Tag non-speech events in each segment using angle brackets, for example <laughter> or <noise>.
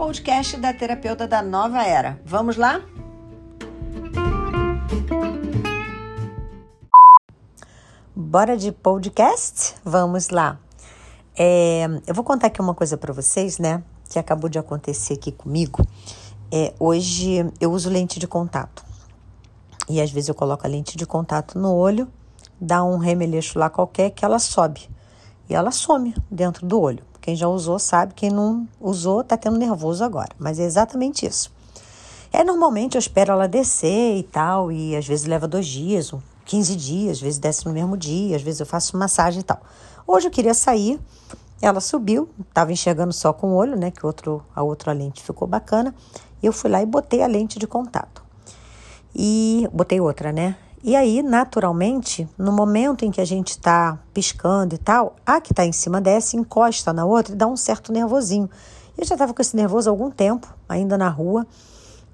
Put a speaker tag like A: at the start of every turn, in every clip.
A: podcast da terapeuta da nova era. Vamos lá? Bora de podcast? Vamos lá. É, eu vou contar aqui uma coisa para vocês, né? Que acabou de acontecer aqui comigo. É, hoje eu uso lente de contato. E às vezes eu coloco a lente de contato no olho, dá um remeleixo lá qualquer que ela sobe. E ela some dentro do olho. Quem já usou sabe, quem não usou tá tendo nervoso agora. Mas é exatamente isso. É normalmente eu espero ela descer e tal, e às vezes leva dois dias, 15 dias, às vezes desce no mesmo dia, às vezes eu faço massagem e tal. Hoje eu queria sair, ela subiu, estava enxergando só com o olho, né? Que outro, a outra lente ficou bacana. E eu fui lá e botei a lente de contato. E botei outra, né? E aí, naturalmente, no momento em que a gente está piscando e tal, a que está em cima desce, encosta na outra e dá um certo nervosinho. Eu já estava com esse nervoso há algum tempo, ainda na rua.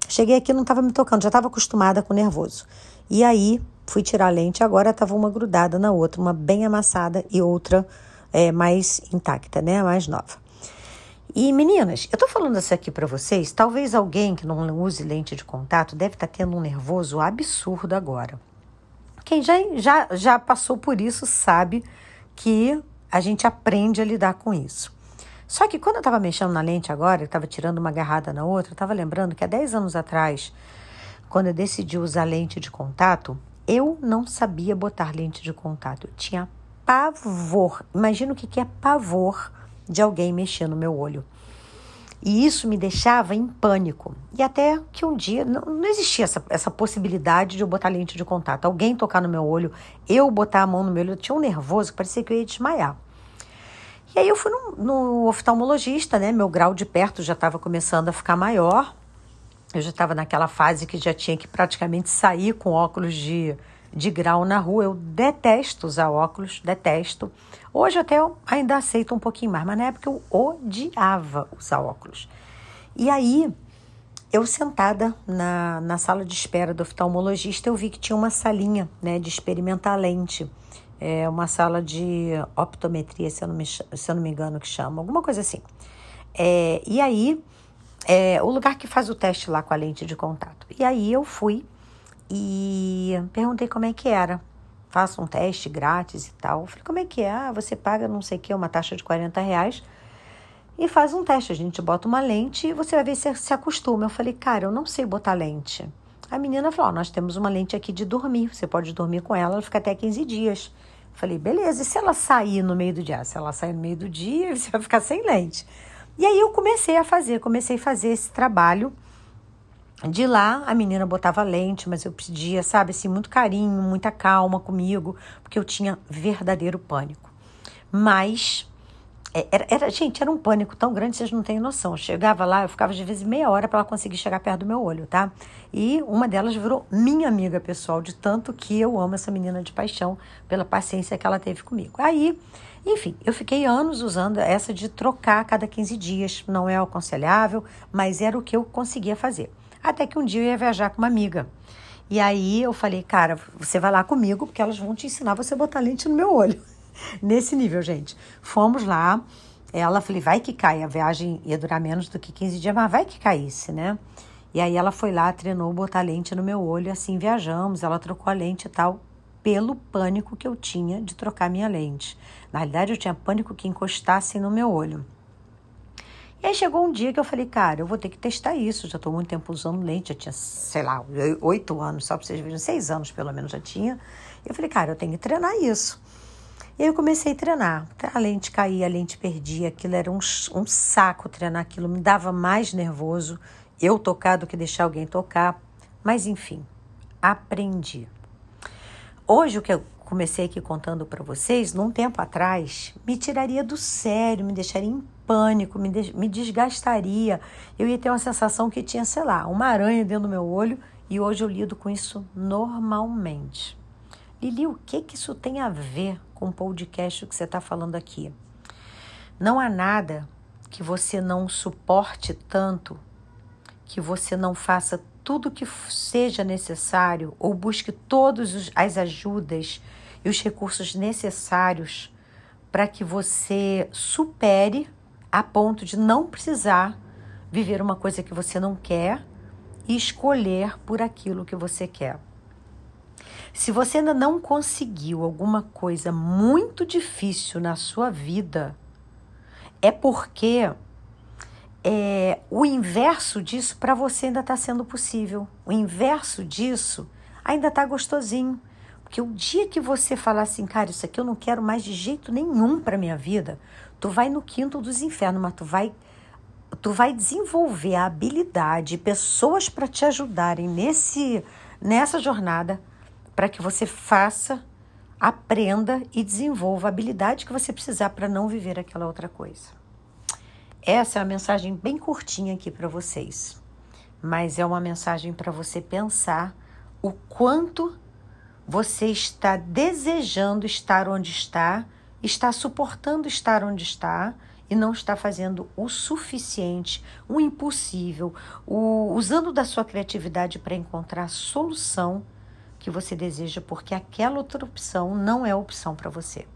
A: Cheguei aqui não estava me tocando, já estava acostumada com nervoso. E aí, fui tirar a lente, agora estava uma grudada na outra, uma bem amassada e outra é, mais intacta, né? Mais nova. E meninas, eu tô falando isso aqui para vocês. Talvez alguém que não use lente de contato deve estar tá tendo um nervoso absurdo agora. Quem já, já, já passou por isso sabe que a gente aprende a lidar com isso. Só que quando eu estava mexendo na lente agora, eu estava tirando uma agarrada na outra, eu estava lembrando que há 10 anos atrás, quando eu decidi usar lente de contato, eu não sabia botar lente de contato. Eu tinha pavor. Imagina o que é pavor de alguém mexer no meu olho. E isso me deixava em pânico. E até que um dia não, não existia essa, essa possibilidade de eu botar lente de contato. Alguém tocar no meu olho, eu botar a mão no meu olho. Eu tinha um nervoso que parecia que eu ia desmaiar. E aí eu fui no, no oftalmologista, né? Meu grau de perto já estava começando a ficar maior. Eu já estava naquela fase que já tinha que praticamente sair com óculos de de grau na rua. Eu detesto usar óculos, detesto. Hoje até eu ainda aceito um pouquinho mais, mas na época eu odiava usar óculos. E aí, eu sentada na, na sala de espera do oftalmologista, eu vi que tinha uma salinha né, de experimentar lente. É uma sala de optometria, se eu não me, se eu não me engano que chama, alguma coisa assim. É, e aí, é, o lugar que faz o teste lá com a lente de contato. E aí eu fui e perguntei como é que era. Faça um teste grátis e tal. falei, como é que é? Ah, você paga não sei o que, uma taxa de 40 reais e faz um teste. A gente bota uma lente e você vai ver se se acostuma. Eu falei, cara, eu não sei botar lente. A menina falou: oh, nós temos uma lente aqui de dormir, você pode dormir com ela, ela fica até 15 dias. Eu falei, beleza, e se ela sair no meio do dia? Se ela sair no meio do dia, <laughs> você vai ficar sem lente. E aí eu comecei a fazer, comecei a fazer esse trabalho de lá, a menina botava lente, mas eu pedia, sabe, assim, muito carinho, muita calma comigo, porque eu tinha verdadeiro pânico. Mas, é, era, era, gente, era um pânico tão grande, vocês não têm noção. Eu chegava lá, eu ficava de vez em meia hora para ela conseguir chegar perto do meu olho, tá? E uma delas virou minha amiga pessoal, de tanto que eu amo essa menina de paixão, pela paciência que ela teve comigo. Aí, enfim, eu fiquei anos usando essa de trocar a cada 15 dias. Não é aconselhável, mas era o que eu conseguia fazer. Até que um dia eu ia viajar com uma amiga. E aí eu falei, cara, você vai lá comigo, porque elas vão te ensinar você a botar lente no meu olho. <laughs> Nesse nível, gente. Fomos lá. Ela falei, vai que cai. A viagem ia durar menos do que 15 dias, mas vai que caísse, né? E aí ela foi lá, treinou botar lente no meu olho, assim viajamos. Ela trocou a lente e tal, pelo pânico que eu tinha de trocar minha lente. Na realidade, eu tinha pânico que encostassem no meu olho. E aí chegou um dia que eu falei, cara, eu vou ter que testar isso. Já estou muito tempo usando lente, já tinha, sei lá, oito anos, só para vocês verem, seis anos pelo menos já tinha. E eu falei, cara, eu tenho que treinar isso. E aí eu comecei a treinar. A lente caía, a lente perdia, aquilo era um, um saco treinar aquilo, me dava mais nervoso eu tocar do que deixar alguém tocar. Mas enfim, aprendi. Hoje o que eu comecei aqui contando para vocês, num tempo atrás, me tiraria do sério, me deixaria em pânico, me, me desgastaria. Eu ia ter uma sensação que tinha, sei lá, uma aranha dentro do meu olho e hoje eu lido com isso normalmente. Lili, o que, que isso tem a ver com o podcast que você está falando aqui? Não há nada que você não suporte tanto, que você não faça tudo que seja necessário ou busque todas as ajudas e os recursos necessários para que você supere a ponto de não precisar viver uma coisa que você não quer e escolher por aquilo que você quer. Se você ainda não conseguiu alguma coisa muito difícil na sua vida, é porque é, o inverso disso para você ainda está sendo possível. O inverso disso ainda está gostosinho. Porque o dia que você falar assim, cara, isso aqui eu não quero mais de jeito nenhum para minha vida, tu vai no quinto dos infernos, mas tu vai tu vai desenvolver a habilidade, pessoas para te ajudarem nesse nessa jornada para que você faça, aprenda e desenvolva a habilidade que você precisar para não viver aquela outra coisa. Essa é uma mensagem bem curtinha aqui para vocês, mas é uma mensagem para você pensar o quanto você está desejando estar onde está, está suportando estar onde está e não está fazendo o suficiente, o impossível, o, usando da sua criatividade para encontrar a solução que você deseja, porque aquela outra opção não é opção para você.